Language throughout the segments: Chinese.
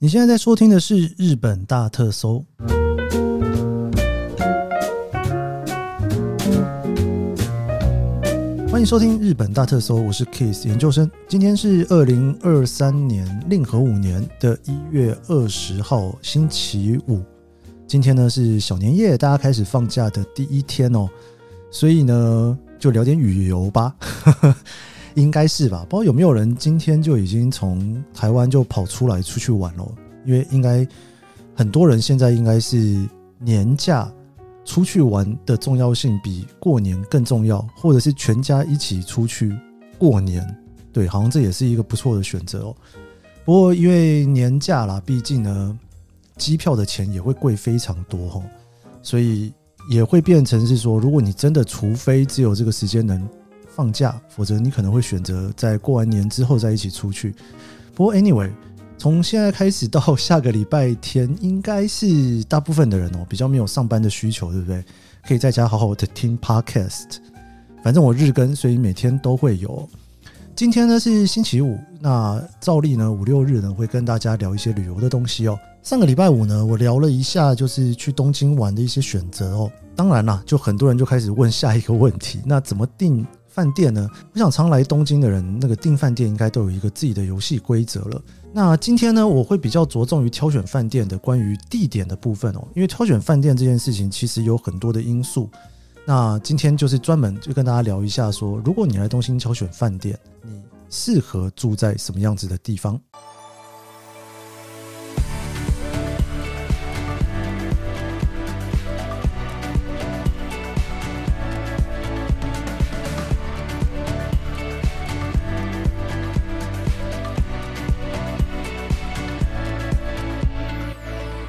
你现在在收听的是日本大特搜，欢迎收听日本大特搜，我是 Kiss 研究生。今天是二零二三年令和五年的一月二十号，星期五。今天呢是小年夜，大家开始放假的第一天哦，所以呢就聊点旅游吧。应该是吧，不知道有没有人今天就已经从台湾就跑出来出去玩了？因为应该很多人现在应该是年假出去玩的重要性比过年更重要，或者是全家一起出去过年。对，好像这也是一个不错的选择哦。不过因为年假啦，毕竟呢，机票的钱也会贵非常多哦，所以也会变成是说，如果你真的除非只有这个时间能。放假，否则你可能会选择在过完年之后再一起出去。不过，anyway，从现在开始到下个礼拜天，应该是大部分的人哦，比较没有上班的需求，对不对？可以在家好好的听 podcast。反正我日更，所以每天都会有。今天呢是星期五，那照例呢五六日呢会跟大家聊一些旅游的东西哦。上个礼拜五呢，我聊了一下就是去东京玩的一些选择哦。当然啦，就很多人就开始问下一个问题：那怎么定？饭店呢？我想常来东京的人，那个订饭店应该都有一个自己的游戏规则了。那今天呢，我会比较着重于挑选饭店的关于地点的部分哦，因为挑选饭店这件事情其实有很多的因素。那今天就是专门就跟大家聊一下说，如果你来东京挑选饭店，你适合住在什么样子的地方？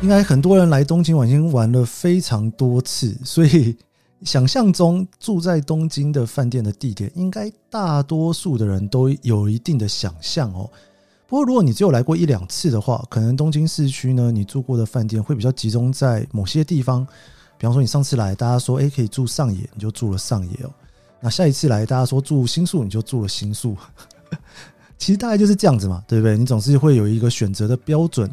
应该很多人来东京玩，已经玩了非常多次，所以想象中住在东京的饭店的地点，应该大多数的人都有一定的想象哦。不过，如果你只有来过一两次的话，可能东京市区呢，你住过的饭店会比较集中在某些地方。比方说，你上次来，大家说诶可以住上野，你就住了上野哦。那下一次来，大家说住新宿，你就住了新宿。其实大概就是这样子嘛，对不对？你总是会有一个选择的标准。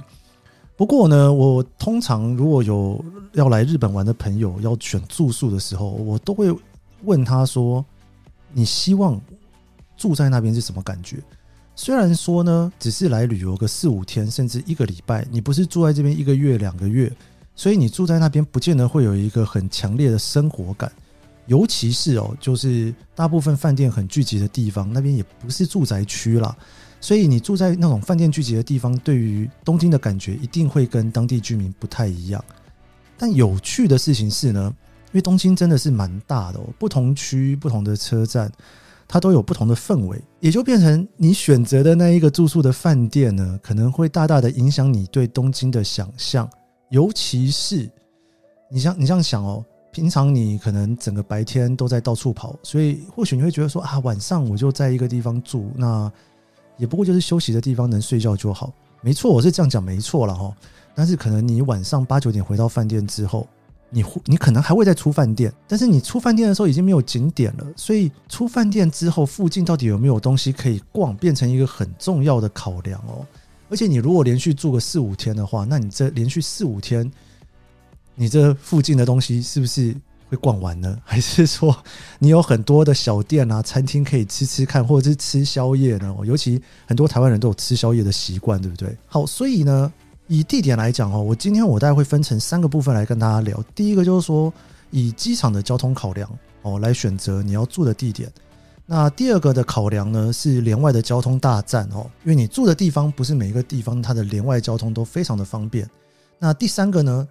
不过呢，我通常如果有要来日本玩的朋友要选住宿的时候，我都会问他说：“你希望住在那边是什么感觉？”虽然说呢，只是来旅游个四五天，甚至一个礼拜，你不是住在这边一个月、两个月，所以你住在那边不见得会有一个很强烈的生活感。尤其是哦，就是大部分饭店很聚集的地方，那边也不是住宅区啦。所以你住在那种饭店聚集的地方，对于东京的感觉一定会跟当地居民不太一样。但有趣的事情是呢，因为东京真的是蛮大的哦，不同区、不同的车站，它都有不同的氛围，也就变成你选择的那一个住宿的饭店呢，可能会大大的影响你对东京的想象。尤其是你像你这样想哦，平常你可能整个白天都在到处跑，所以或许你会觉得说啊，晚上我就在一个地方住，那。也不过就是休息的地方，能睡觉就好。没错，我是这样讲，没错了哈。但是可能你晚上八九点回到饭店之后，你你可能还会再出饭店，但是你出饭店的时候已经没有景点了，所以出饭店之后附近到底有没有东西可以逛，变成一个很重要的考量哦。而且你如果连续住个四五天的话，那你这连续四五天，你这附近的东西是不是？会逛完呢，还是说你有很多的小店啊、餐厅可以吃吃看，或者是吃宵夜呢？尤其很多台湾人都有吃宵夜的习惯，对不对？好，所以呢，以地点来讲哦，我今天我大概会分成三个部分来跟大家聊。第一个就是说，以机场的交通考量哦来选择你要住的地点。那第二个的考量呢是连外的交通大战哦，因为你住的地方不是每一个地方它的连外交通都非常的方便。那第三个呢？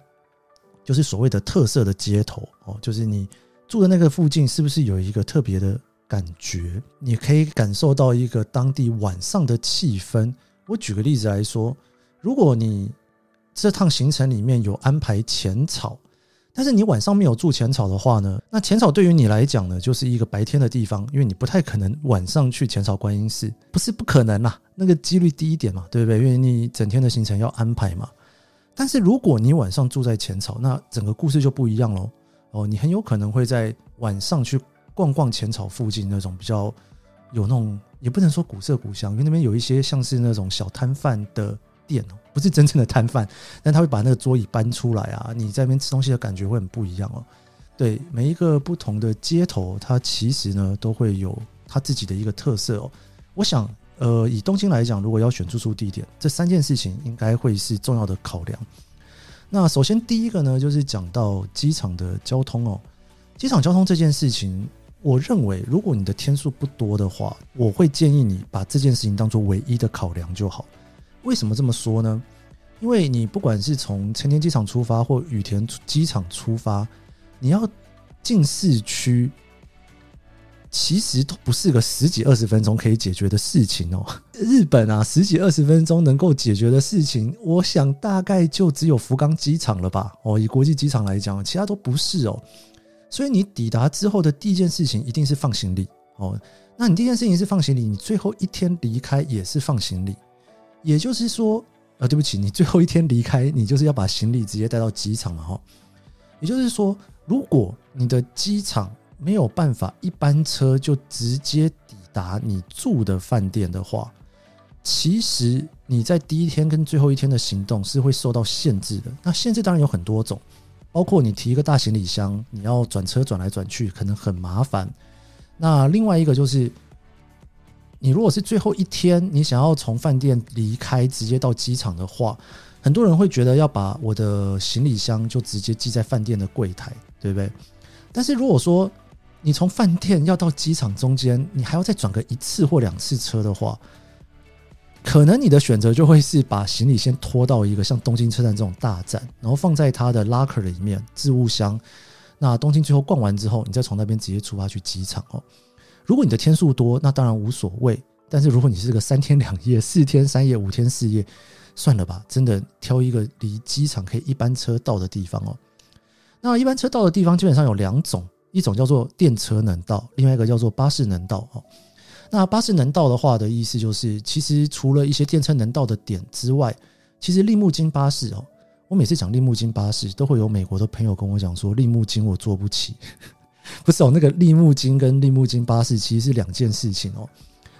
就是所谓的特色的街头哦，就是你住的那个附近是不是有一个特别的感觉？你可以感受到一个当地晚上的气氛。我举个例子来说，如果你这趟行程里面有安排浅草，但是你晚上没有住浅草的话呢，那浅草对于你来讲呢，就是一个白天的地方，因为你不太可能晚上去浅草观音寺，不是不可能啦，那个几率低一点嘛，对不对？因为你整天的行程要安排嘛。但是如果你晚上住在浅草，那整个故事就不一样喽。哦，你很有可能会在晚上去逛逛浅草附近那种比较有那种，也不能说古色古香，因为那边有一些像是那种小摊贩的店哦，不是真正的摊贩，但他会把那个桌椅搬出来啊，你在那边吃东西的感觉会很不一样哦。对，每一个不同的街头，它其实呢都会有它自己的一个特色哦。我想，呃，以东京来讲，如果要选住宿地点，这三件事情应该会是重要的考量。那首先第一个呢，就是讲到机场的交通哦。机场交通这件事情，我认为如果你的天数不多的话，我会建议你把这件事情当做唯一的考量就好。为什么这么说呢？因为你不管是从成田机场出发或羽田机场出发，你要进市区，其实都不是个十几二十分钟可以解决的事情哦。日本啊，十几二十分钟能够解决的事情，我想大概就只有福冈机场了吧。哦，以国际机场来讲，其他都不是哦。所以你抵达之后的第一件事情一定是放行李哦。那你第一件事情是放行李，你最后一天离开也是放行李。也就是说，啊，对不起，你最后一天离开，你就是要把行李直接带到机场了哈。也就是说，如果你的机场没有办法一班车就直接抵达你住的饭店的话，其实你在第一天跟最后一天的行动是会受到限制的。那限制当然有很多种。包括你提一个大行李箱，你要转车转来转去，可能很麻烦。那另外一个就是，你如果是最后一天，你想要从饭店离开，直接到机场的话，很多人会觉得要把我的行李箱就直接寄在饭店的柜台，对不对？但是如果说你从饭店要到机场中间，你还要再转个一次或两次车的话，可能你的选择就会是把行李先拖到一个像东京车站这种大站，然后放在它的 locker 里面置物箱。那东京最后逛完之后，你再从那边直接出发去机场哦。如果你的天数多，那当然无所谓。但是如果你是个三天两夜、四天三夜、五天四夜，算了吧，真的挑一个离机场可以一班车到的地方哦。那一班车到的地方基本上有两种，一种叫做电车能到，另外一个叫做巴士能到哦。那巴士能到的话的意思就是，其实除了一些电车能到的点之外，其实利木津巴士哦，我每次讲利木津巴士，都会有美国的朋友跟我讲说，利木津我坐不起，不是哦，那个利木津跟利木津巴士其实是两件事情哦。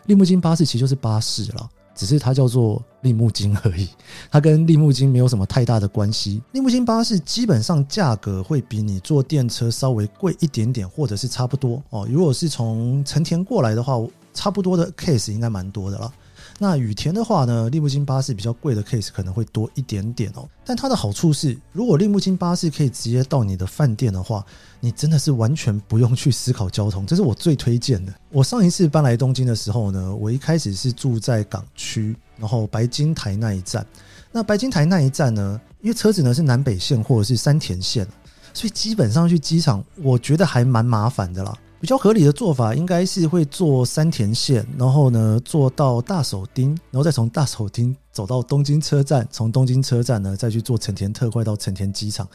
利木津巴士其实就是巴士啦，只是它叫做利木金而已，它跟利木金没有什么太大的关系。利木金巴士基本上价格会比你坐电车稍微贵一点点，或者是差不多哦。如果是从成田过来的话，差不多的 case 应该蛮多的啦。那羽田的话呢，利木津巴士比较贵的 case 可能会多一点点哦。但它的好处是，如果利木津巴士可以直接到你的饭店的话，你真的是完全不用去思考交通，这是我最推荐的。我上一次搬来东京的时候呢，我一开始是住在港区，然后白金台那一站。那白金台那一站呢，因为车子呢是南北线或者是山田线，所以基本上去机场，我觉得还蛮麻烦的啦。比较合理的做法应该是会坐山田线，然后呢坐到大手町，然后再从大手町走到东京车站，从东京车站呢再去坐成田特快到成田机场。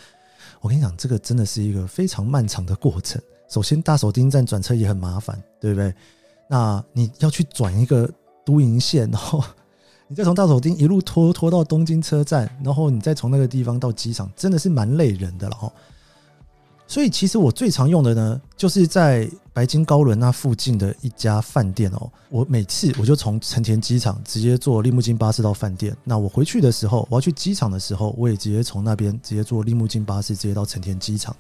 我跟你讲，这个真的是一个非常漫长的过程。首先大手町站转车也很麻烦，对不对？那你要去转一个都营线，然后你再从大手町一路拖拖到东京车站，然后你再从那个地方到机场，真的是蛮累人的了哈。所以其实我最常用的呢，就是在白金高轮那附近的一家饭店哦。我每次我就从成田机场直接坐利木津巴士到饭店。那我回去的时候，我要去机场的时候，我也直接从那边直接坐利木津巴士直接到成田机场。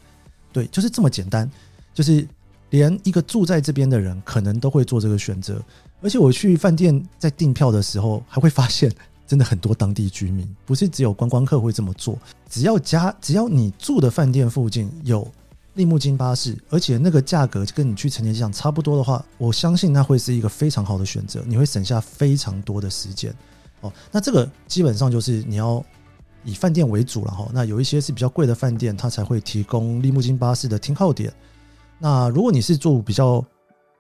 对，就是这么简单。就是连一个住在这边的人，可能都会做这个选择。而且我去饭店在订票的时候，还会发现真的很多当地居民，不是只有观光客会这么做。只要家，只要你住的饭店附近有。利木金巴士，而且那个价格跟你去成田机场差不多的话，我相信那会是一个非常好的选择，你会省下非常多的时间。哦，那这个基本上就是你要以饭店为主了哈。那有一些是比较贵的饭店，它才会提供利木金巴士的停靠点。那如果你是住比较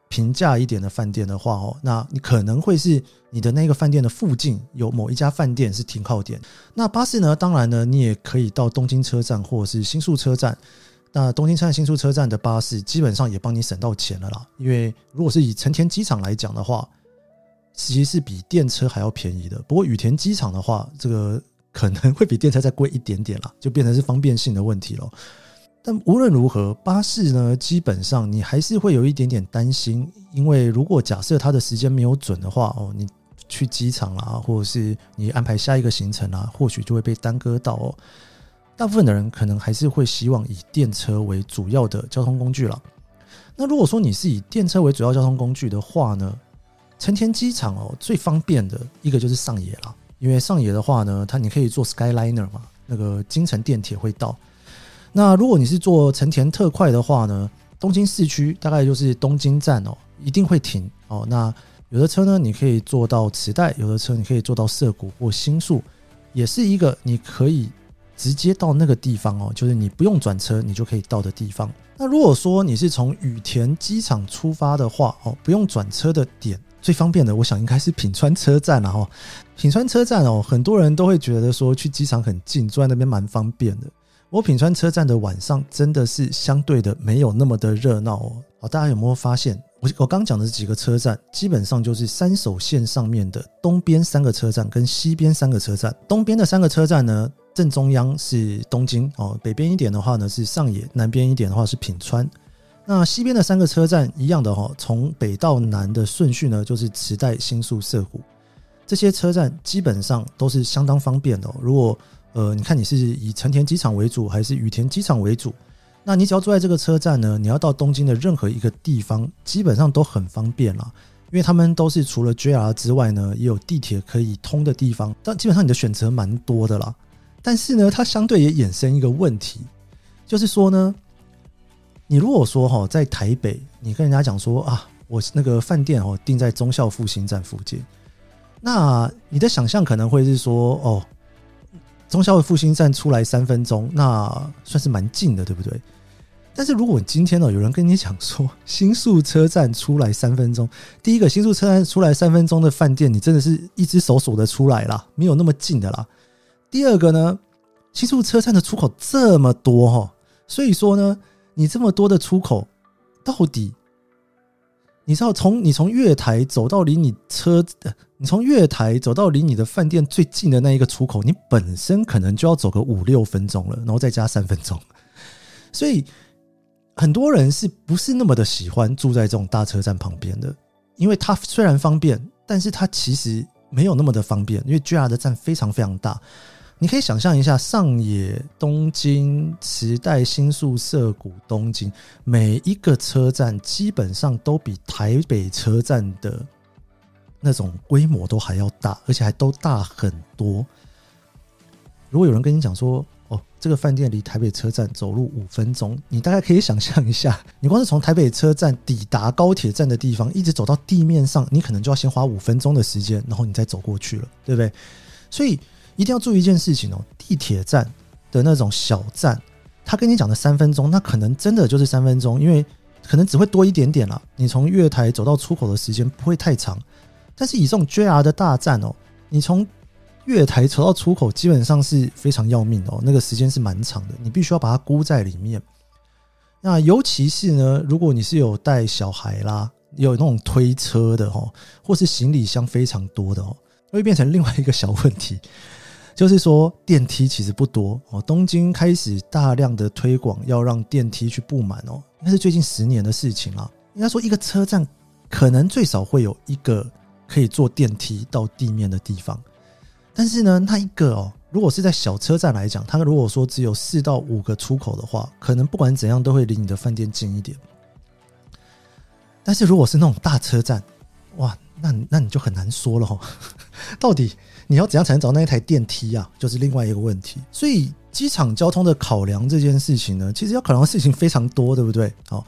平价一点的饭店的话哦，那你可能会是你的那个饭店的附近有某一家饭店是停靠点。那巴士呢，当然呢，你也可以到东京车站或者是新宿车站。那东京站、新宿车站的巴士基本上也帮你省到钱了啦。因为如果是以成田机场来讲的话，其实是比电车还要便宜的。不过羽田机场的话，这个可能会比电车再贵一点点啦，就变成是方便性的问题了。但无论如何，巴士呢，基本上你还是会有一点点担心，因为如果假设它的时间没有准的话，哦，你去机场啦，或者是你安排下一个行程啊，或许就会被耽搁到哦。大部分的人可能还是会希望以电车为主要的交通工具了。那如果说你是以电车为主要交通工具的话呢，成田机场哦，最方便的一个就是上野了，因为上野的话呢，它你可以坐 Skyliner 嘛，那个京成电铁会到。那如果你是坐成田特快的话呢，东京市区大概就是东京站哦，一定会停哦。那有的车呢，你可以坐到池袋；有的车你可以坐到涩谷或新宿，也是一个你可以直接到那个地方哦，就是你不用转车，你就可以到的地方。那如果说你是从羽田机场出发的话哦，不用转车的点最方便的，我想应该是品川车站了哈。品川车站哦，很多人都会觉得说去机场很近，坐在那边蛮方便的。我品川车站的晚上真的是相对的没有那么的热闹哦。好，大家有没有发现？我我刚讲的这几个车站，基本上就是山手线上面的东边三个车站跟西边三个车站。东边的三个车站呢，正中央是东京哦，北边一点的话呢是上野，南边一点的话是品川。那西边的三个车站一样的哈，从北到南的顺序呢就是池袋、新宿、涩谷。这些车站基本上都是相当方便的哦。如果呃，你看你是以成田机场为主还是羽田机场为主？那你只要坐在这个车站呢，你要到东京的任何一个地方，基本上都很方便啦。因为他们都是除了 JR 之外呢，也有地铁可以通的地方。但基本上你的选择蛮多的啦。但是呢，它相对也衍生一个问题，就是说呢，你如果说哈在台北，你跟人家讲说啊，我那个饭店哦定在忠孝复兴站附近，那你的想象可能会是说哦。忠孝复兴站出来三分钟，那算是蛮近的，对不对？但是如果今天呢，有人跟你讲说新宿车站出来三分钟，第一个新宿车站出来三分钟的饭店，你真的是一只手数得出来啦，没有那么近的啦。第二个呢，新宿车站的出口这么多哈，所以说呢，你这么多的出口，到底？你知道从你从月台走到离你车，你从月台走到离你的饭店最近的那一个出口，你本身可能就要走个五六分钟了，然后再加三分钟。所以很多人是不是那么的喜欢住在这种大车站旁边的？因为它虽然方便，但是它其实没有那么的方便，因为 JR 的站非常非常大。你可以想象一下，上野、东京、池袋、新宿、涩谷、东京，每一个车站基本上都比台北车站的那种规模都还要大，而且还都大很多。如果有人跟你讲说，哦，这个饭店离台北车站走路五分钟，你大概可以想象一下，你光是从台北车站抵达高铁站的地方，一直走到地面上，你可能就要先花五分钟的时间，然后你再走过去了，对不对？所以。一定要注意一件事情哦，地铁站的那种小站，他跟你讲的三分钟，那可能真的就是三分钟，因为可能只会多一点点了。你从月台走到出口的时间不会太长，但是以这种 JR 的大站哦，你从月台走到出口基本上是非常要命哦，那个时间是蛮长的，你必须要把它估在里面。那尤其是呢，如果你是有带小孩啦，有那种推车的哦，或是行李箱非常多的哦，会变成另外一个小问题。就是说电梯其实不多哦，东京开始大量的推广要让电梯去布满哦，应该是最近十年的事情了。应该说一个车站可能最少会有一个可以坐电梯到地面的地方，但是呢，那一个哦，如果是在小车站来讲，它如果说只有四到五个出口的话，可能不管怎样都会离你的饭店近一点。但是如果是那种大车站，哇，那那你就很难说了哦，到底。你要怎样才能找到那一台电梯啊？就是另外一个问题。所以机场交通的考量这件事情呢，其实要考量的事情非常多，对不对？好，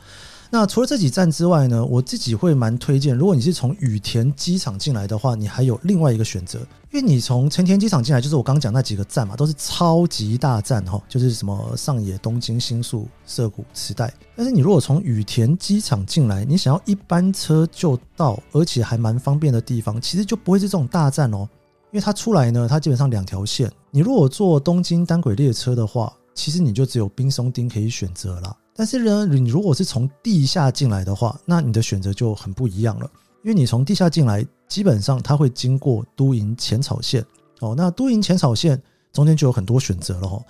那除了这几站之外呢，我自己会蛮推荐，如果你是从羽田机场进来的话，你还有另外一个选择，因为你从成田机场进来，就是我刚刚讲那几个站嘛，都是超级大站哈，就是什么上野、东京、新宿、涩谷、池袋。但是你如果从羽田机场进来，你想要一班车就到，而且还蛮方便的地方，其实就不会是这种大站哦。因为它出来呢，它基本上两条线。你如果坐东京单轨列车的话，其实你就只有冰松町可以选择了。但是呢，你如果是从地下进来的话，那你的选择就很不一样了。因为你从地下进来，基本上它会经过都营浅草线哦。那都营浅草线中间就有很多选择了哈。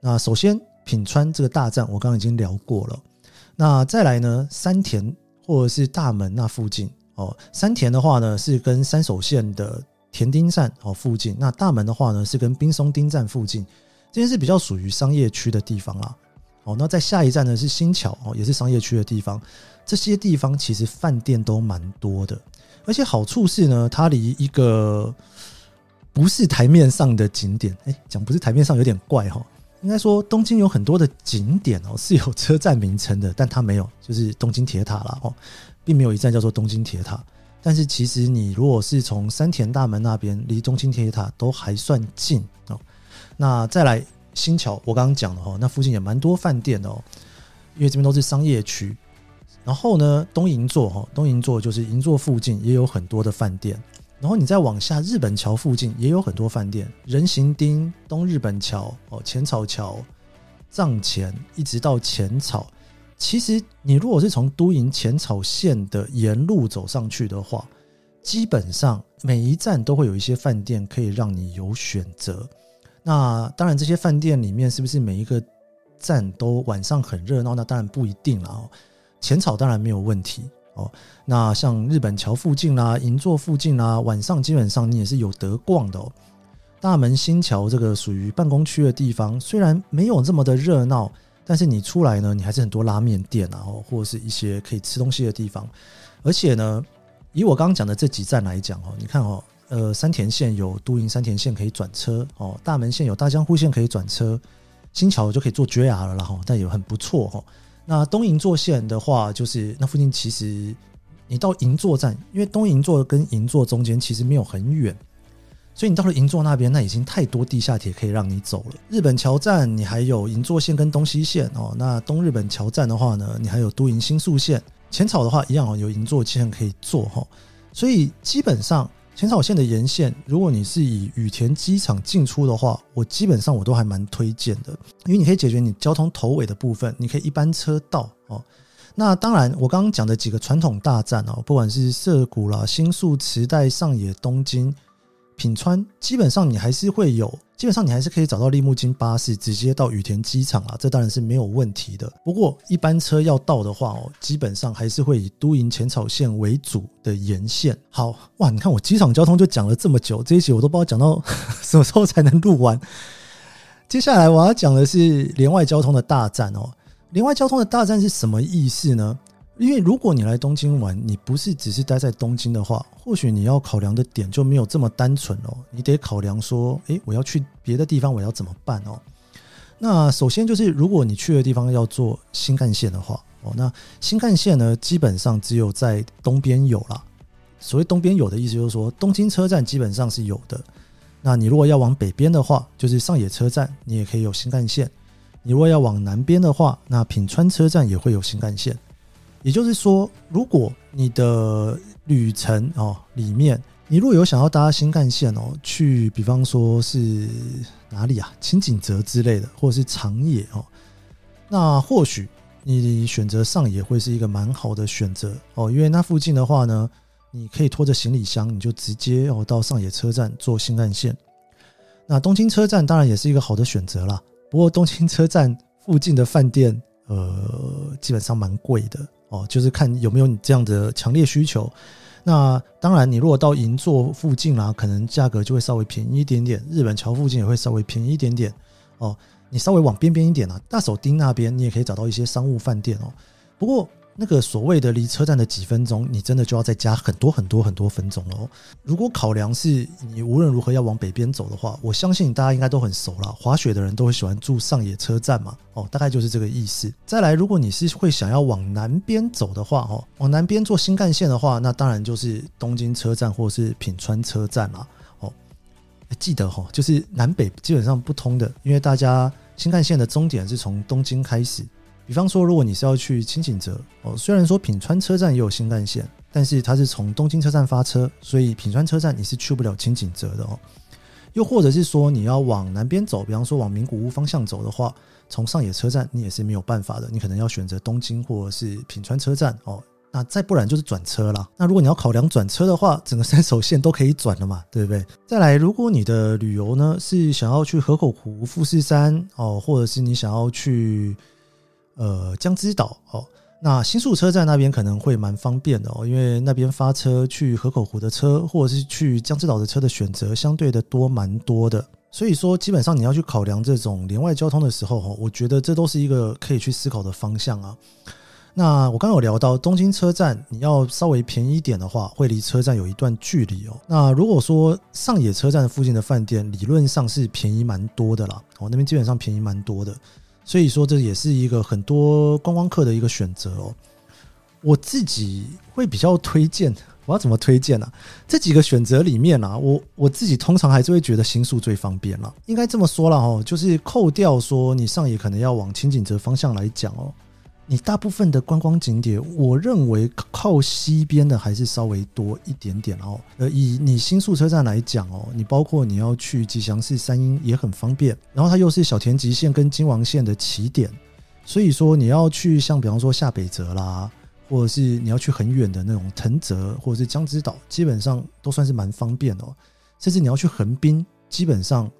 那首先品川这个大站，我刚刚已经聊过了。那再来呢，山田或者是大门那附近哦。山田的话呢，是跟三手线的。田丁站哦附近。那大门的话呢，是跟滨松町站附近，这些是比较属于商业区的地方啦。哦，那在下一站呢是新桥哦，也是商业区的地方。这些地方其实饭店都蛮多的，而且好处是呢，它离一个不是台面上的景点，哎，讲不是台面上有点怪哈。应该说东京有很多的景点哦是有车站名称的，但它没有，就是东京铁塔啦哦，并没有一站叫做东京铁塔。但是其实你如果是从山田大门那边离东京铁塔都还算近哦。那再来新桥，我刚刚讲了哈，那附近也蛮多饭店的哦，因为这边都是商业区。然后呢，东银座哈，东银座就是银座附近也有很多的饭店。然后你再往下，日本桥附近也有很多饭店，人行町、东日本桥、哦浅草桥、藏前，一直到浅草。其实你如果是从都营浅草线的沿路走上去的话，基本上每一站都会有一些饭店可以让你有选择。那当然，这些饭店里面是不是每一个站都晚上很热闹？那当然不一定了哦。浅草当然没有问题哦。那像日本桥附近啦、银座附近啦，晚上基本上你也是有得逛的哦。大门新桥这个属于办公区的地方，虽然没有这么的热闹，但是你出来呢，你还是很多拉面店啊，或者是一些可以吃东西的地方。而且呢，以我刚刚讲的这几站来讲哦，你看哦，呃，山田线有都营山田线可以转车哦，大门线有大江户线可以转车，新桥就可以坐 JR 了啦哈，但也很不错哈。那东银座线的话，就是那附近其实你到银座站，因为东银座跟银座中间其实没有很远，所以你到了银座那边，那已经太多地下铁可以让你走了。日本桥站你还有银座线跟东西线哦，那东日本桥站的话呢，你还有都营新宿线。浅草的话一样哦，有银座线可以坐哈，所以基本上。浅草线的沿线，如果你是以羽田机场进出的话，我基本上我都还蛮推荐的，因为你可以解决你交通头尾的部分，你可以一班车到哦。那当然，我刚刚讲的几个传统大站哦，不管是涩谷啦、新宿、池袋、上野、东京。品川基本上你还是会有，基本上你还是可以找到立木津巴士直接到羽田机场啊，这当然是没有问题的。不过一般车要到的话哦，基本上还是会以都营浅草线为主的沿线。好哇，你看我机场交通就讲了这么久，这一集我都不知道讲到 什么时候才能录完。接下来我要讲的是连外交通的大战哦，连外交通的大战是什么意思呢？因为如果你来东京玩，你不是只是待在东京的话，或许你要考量的点就没有这么单纯哦。你得考量说，诶，我要去别的地方，我要怎么办哦？那首先就是，如果你去的地方要坐新干线的话，哦，那新干线呢，基本上只有在东边有啦。所谓东边有的意思就是说，东京车站基本上是有的。那你如果要往北边的话，就是上野车站，你也可以有新干线。你如果要往南边的话，那品川车站也会有新干线。也就是说，如果你的旅程哦里面，你如果有想要搭新干线哦，去比方说是哪里啊，轻井泽之类的，或者是长野哦，那或许你选择上野会是一个蛮好的选择哦，因为那附近的话呢，你可以拖着行李箱，你就直接哦到上野车站坐新干线。那东京车站当然也是一个好的选择啦，不过东京车站附近的饭店呃基本上蛮贵的。哦，就是看有没有你这样的强烈需求。那当然，你如果到银座附近啦，可能价格就会稍微便宜一点点。日本桥附近也会稍微便宜一点点。哦，你稍微往边边一点啊，大手町那边你也可以找到一些商务饭店哦。不过。那个所谓的离车站的几分钟，你真的就要再加很多很多很多分钟了哦。如果考量是你无论如何要往北边走的话，我相信大家应该都很熟了。滑雪的人都会喜欢住上野车站嘛，哦，大概就是这个意思。再来，如果你是会想要往南边走的话，哦，往南边坐新干线的话，那当然就是东京车站或是品川车站啦。哦，记得哈，就是南北基本上不通的，因为大家新干线的终点是从东京开始。比方说，如果你是要去清井泽哦，虽然说品川车站也有新干线，但是它是从东京车站发车，所以品川车站你是去不了清井泽的哦。又或者是说，你要往南边走，比方说往名古屋方向走的话，从上野车站你也是没有办法的，你可能要选择东京或者是品川车站哦。那再不然就是转车啦。那如果你要考量转车的话，整个三手线都可以转了嘛，对不对？再来，如果你的旅游呢是想要去河口湖、富士山哦，或者是你想要去。呃，江之岛哦，那新宿车站那边可能会蛮方便的哦，因为那边发车去河口湖的车，或者是去江之岛的车的选择相对的多蛮多的。所以说，基本上你要去考量这种连外交通的时候，我觉得这都是一个可以去思考的方向啊。那我刚刚有聊到东京车站，你要稍微便宜一点的话，会离车站有一段距离哦。那如果说上野车站附近的饭店，理论上是便宜蛮多的啦，哦，那边基本上便宜蛮多的。所以说，这也是一个很多观光客的一个选择哦。我自己会比较推荐，我要怎么推荐呢？这几个选择里面啊，我我自己通常还是会觉得新宿最方便了。应该这么说了哦，就是扣掉说你上野可能要往清景泽方向来讲哦。你大部分的观光景点，我认为靠西边的还是稍微多一点点哦。呃，以你新宿车站来讲哦，你包括你要去吉祥寺、三鹰也很方便，然后它又是小田急线跟京王线的起点，所以说你要去像比方说下北泽啦，或者是你要去很远的那种藤泽或者是江之岛，基本上都算是蛮方便哦。甚至你要去横滨，基本上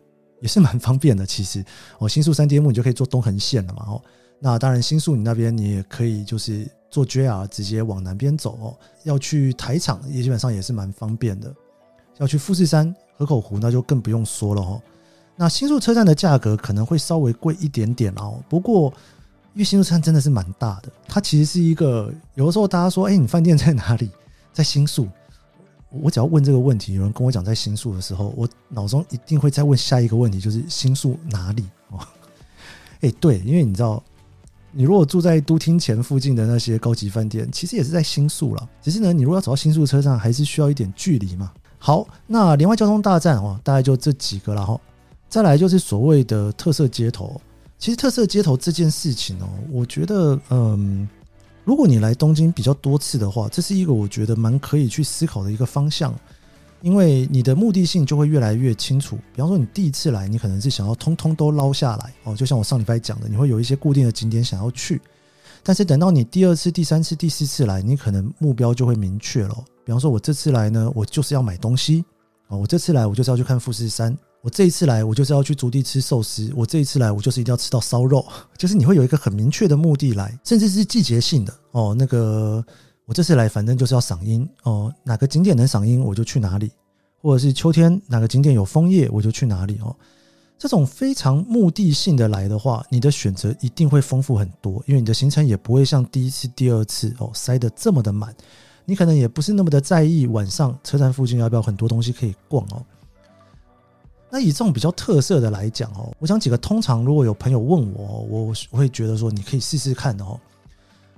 也是蛮方便的。其实哦，新宿三丁目你就可以坐东横线了嘛哦。那当然，新宿你那边你也可以就是坐 JR 直接往南边走哦。要去台场也基本上也是蛮方便的。要去富士山、河口湖那就更不用说了哦。那新宿车站的价格可能会稍微贵一点点哦。不过因为新宿站真的是蛮大的，它其实是一个有的时候大家说，哎，你饭店在哪里？在新宿。我只要问这个问题，有人跟我讲在新宿的时候，我脑中一定会再问下一个问题，就是新宿哪里哦？哎，对，因为你知道。你如果住在都厅前附近的那些高级饭店，其实也是在新宿了。只是呢，你如果要走到新宿车站，还是需要一点距离嘛。好，那连外交通大战哦，大概就这几个了哈。再来就是所谓的特色街头。其实特色街头这件事情哦，我觉得，嗯，如果你来东京比较多次的话，这是一个我觉得蛮可以去思考的一个方向。因为你的目的性就会越来越清楚。比方说，你第一次来，你可能是想要通通都捞下来哦，就像我上礼拜讲的，你会有一些固定的景点想要去。但是等到你第二次、第三次、第四次来，你可能目标就会明确了。比方说，我这次来呢，我就是要买东西啊；我这次来，我就是要去看富士山；我这一次来，我就是要去筑地吃寿司；我这一次来，我就是一定要吃到烧肉。就是你会有一个很明确的目的来，甚至是季节性的哦，那个。我这次来，反正就是要赏樱哦，哪个景点能赏樱，我就去哪里；或者是秋天哪个景点有枫叶，我就去哪里哦。这种非常目的性的来的话，你的选择一定会丰富很多，因为你的行程也不会像第一次、第二次哦塞得这么的满。你可能也不是那么的在意晚上车站附近要不要很多东西可以逛哦。那以这种比较特色的来讲哦，我想几个通常如果有朋友问我，我我会觉得说你可以试试看哦。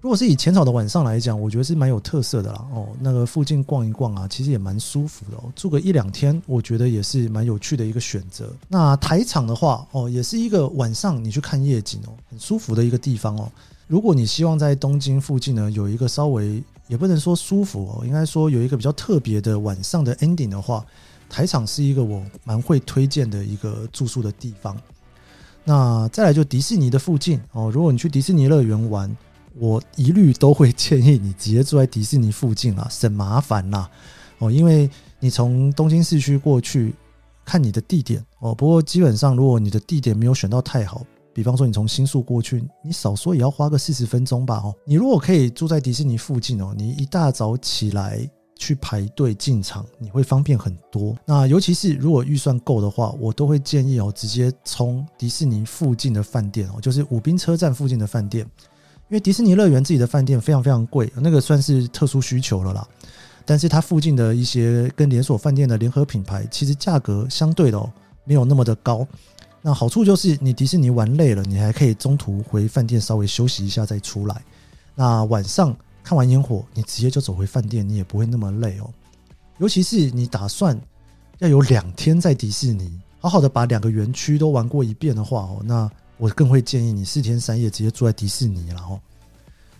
如果是以浅草的晚上来讲，我觉得是蛮有特色的啦。哦，那个附近逛一逛啊，其实也蛮舒服的哦。住个一两天，我觉得也是蛮有趣的一个选择。那台场的话，哦，也是一个晚上你去看夜景哦，很舒服的一个地方哦。如果你希望在东京附近呢，有一个稍微也不能说舒服哦，应该说有一个比较特别的晚上的 ending 的话，台场是一个我蛮会推荐的一个住宿的地方。那再来就迪士尼的附近哦，如果你去迪士尼乐园玩。我一律都会建议你直接住在迪士尼附近啊，省麻烦啦。哦，因为你从东京市区过去看你的地点哦，不过基本上如果你的地点没有选到太好，比方说你从新宿过去，你少说也要花个四十分钟吧哦。你如果可以住在迪士尼附近哦，你一大早起来去排队进场，你会方便很多。那尤其是如果预算够的话，我都会建议哦，直接从迪士尼附近的饭店哦，就是武滨车站附近的饭店。因为迪士尼乐园自己的饭店非常非常贵，那个算是特殊需求了啦。但是它附近的一些跟连锁饭店的联合品牌，其实价格相对的哦，没有那么的高。那好处就是你迪士尼玩累了，你还可以中途回饭店稍微休息一下再出来。那晚上看完烟火，你直接就走回饭店，你也不会那么累哦。尤其是你打算要有两天在迪士尼，好好的把两个园区都玩过一遍的话哦，那。我更会建议你四天三夜直接住在迪士尼，然后，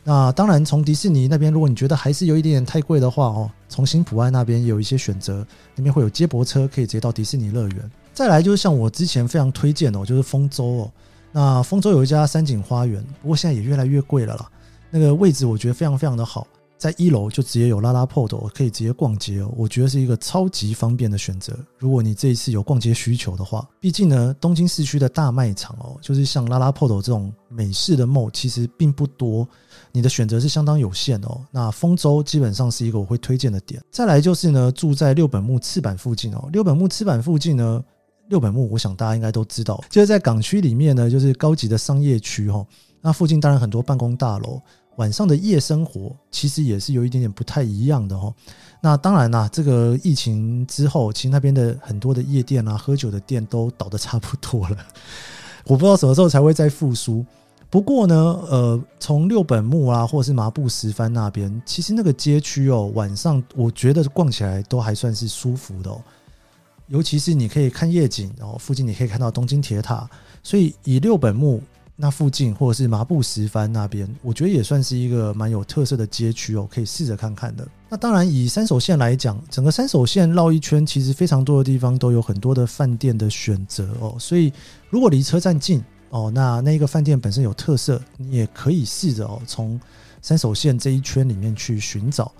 那当然从迪士尼那边，如果你觉得还是有一点点太贵的话哦，从新浦安那边有一些选择，那边会有接驳车可以直接到迪士尼乐园。再来就是像我之前非常推荐哦，就是丰州哦，那丰州有一家山景花园，不过现在也越来越贵了啦。那个位置我觉得非常非常的好，在一楼就直接有 LaLaport 可以直接逛街哦，我觉得是一个超级方便的选择。如果你这一次有逛街需求的话，毕竟呢，东京市区的大卖场哦，就是像 LaLaport 这种美式的 mall 其实并不多，你的选择是相当有限哦。那丰洲基本上是一个我会推荐的点。再来就是呢，住在六本木赤坂附近哦，六本木赤坂附近呢，六本木我想大家应该都知道，就是在港区里面呢，就是高级的商业区哦。那附近当然很多办公大楼。晚上的夜生活其实也是有一点点不太一样的哦。那当然啦，这个疫情之后，其实那边的很多的夜店啊、喝酒的店都倒得差不多了。我不知道什么时候才会再复苏。不过呢，呃，从六本木啊，或者是麻布十番那边，其实那个街区哦，晚上我觉得逛起来都还算是舒服的哦。尤其是你可以看夜景，然后附近你可以看到东京铁塔，所以以六本木。那附近或者是麻布十番那边，我觉得也算是一个蛮有特色的街区哦，可以试着看看的。那当然，以三手线来讲，整个三手线绕一圈，其实非常多的地方都有很多的饭店的选择哦。所以，如果离车站近哦，那那个饭店本身有特色，你也可以试着哦，从三手线这一圈里面去寻找。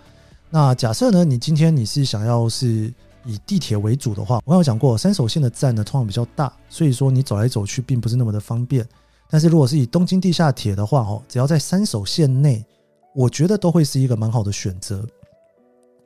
那假设呢，你今天你是想要是以地铁为主的话，我刚有讲过，三手线的站呢通常比较大，所以说你走来走去并不是那么的方便。但是如果是以东京地下铁的话，哦，只要在三手线内，我觉得都会是一个蛮好的选择。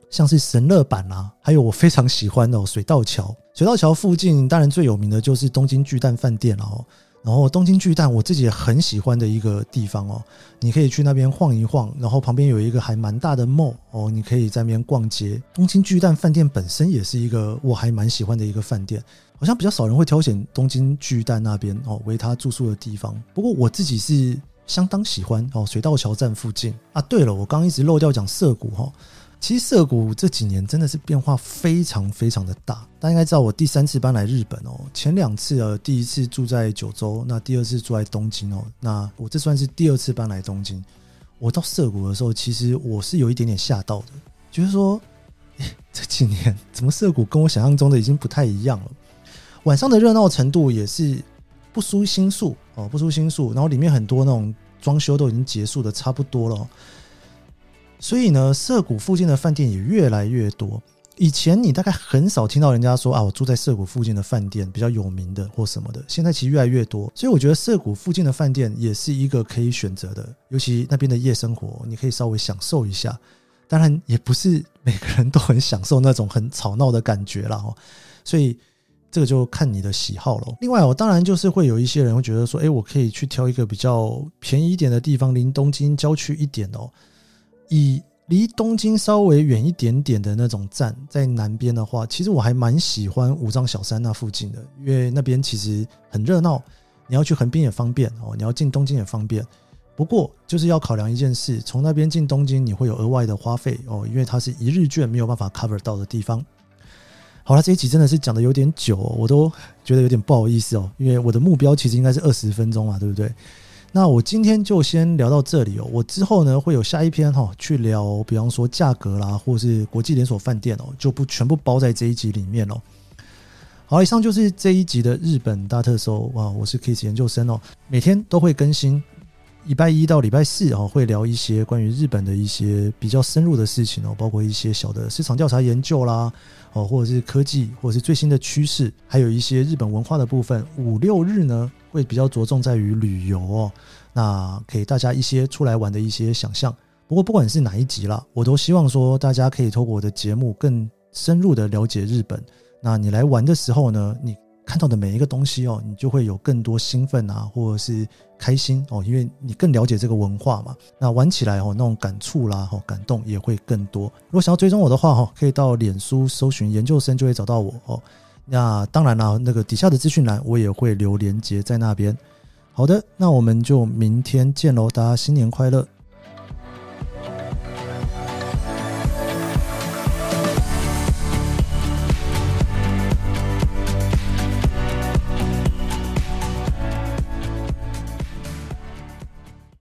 像是神乐坂啦，还有我非常喜欢的水道桥。水道桥附近当然最有名的就是东京巨蛋饭店了哦。然后东京巨蛋我自己也很喜欢的一个地方哦，你可以去那边晃一晃，然后旁边有一个还蛮大的 mall 哦，你可以在那边逛街。东京巨蛋饭店本身也是一个我还蛮喜欢的一个饭店。好像比较少人会挑选东京巨蛋那边哦为他住宿的地方，不过我自己是相当喜欢哦水道桥站附近啊。对了，我刚刚一直漏掉讲涩谷哈，其实涩谷这几年真的是变化非常非常的大。大家应该知道我第三次搬来日本哦，前两次呃第一次住在九州，那第二次住在东京哦，那我这算是第二次搬来东京。我到涩谷的时候，其实我是有一点点吓到的，就是说，这几年怎么涩谷跟我想象中的已经不太一样了。晚上的热闹程度也是不输新宿哦，不输新宿。然后里面很多那种装修都已经结束的差不多了，所以呢，涩谷附近的饭店也越来越多。以前你大概很少听到人家说啊，我住在涩谷附近的饭店比较有名的或什么的。现在其实越来越多，所以我觉得涩谷附近的饭店也是一个可以选择的，尤其那边的夜生活，你可以稍微享受一下。当然，也不是每个人都很享受那种很吵闹的感觉了哦，所以。这个就看你的喜好了。另外，我当然就是会有一些人会觉得说，哎，我可以去挑一个比较便宜一点的地方，离东京郊区一点哦。以离东京稍微远一点点的那种站，在南边的话，其实我还蛮喜欢五藏小山那附近的，因为那边其实很热闹，你要去横滨也方便哦，你要进东京也方便。不过就是要考量一件事，从那边进东京你会有额外的花费哦，因为它是一日券没有办法 cover 到的地方。好了，这一集真的是讲的有点久哦，我都觉得有点不好意思哦，因为我的目标其实应该是二十分钟嘛，对不对？那我今天就先聊到这里哦，我之后呢会有下一篇哈，去聊，比方说价格啦，或是国际连锁饭店哦，就不全部包在这一集里面哦。好，以上就是这一集的日本大特搜哇，我是 Kiss 研究生哦，每天都会更新。礼拜一到礼拜四哦，会聊一些关于日本的一些比较深入的事情哦，包括一些小的市场调查研究啦，哦，或者是科技，或者是最新的趋势，还有一些日本文化的部分。五六日呢，会比较着重在于旅游哦，那给大家一些出来玩的一些想象。不过不管是哪一集啦，我都希望说大家可以透过我的节目更深入的了解日本。那你来玩的时候呢，你看到的每一个东西哦，你就会有更多兴奋啊，或者是开心哦，因为你更了解这个文化嘛。那玩起来哦，那种感触啦，哦，感动也会更多。如果想要追踪我的话哈，可以到脸书搜寻研究生就会找到我哦。那当然啦，那个底下的资讯栏我也会留连结在那边。好的，那我们就明天见喽，大家新年快乐。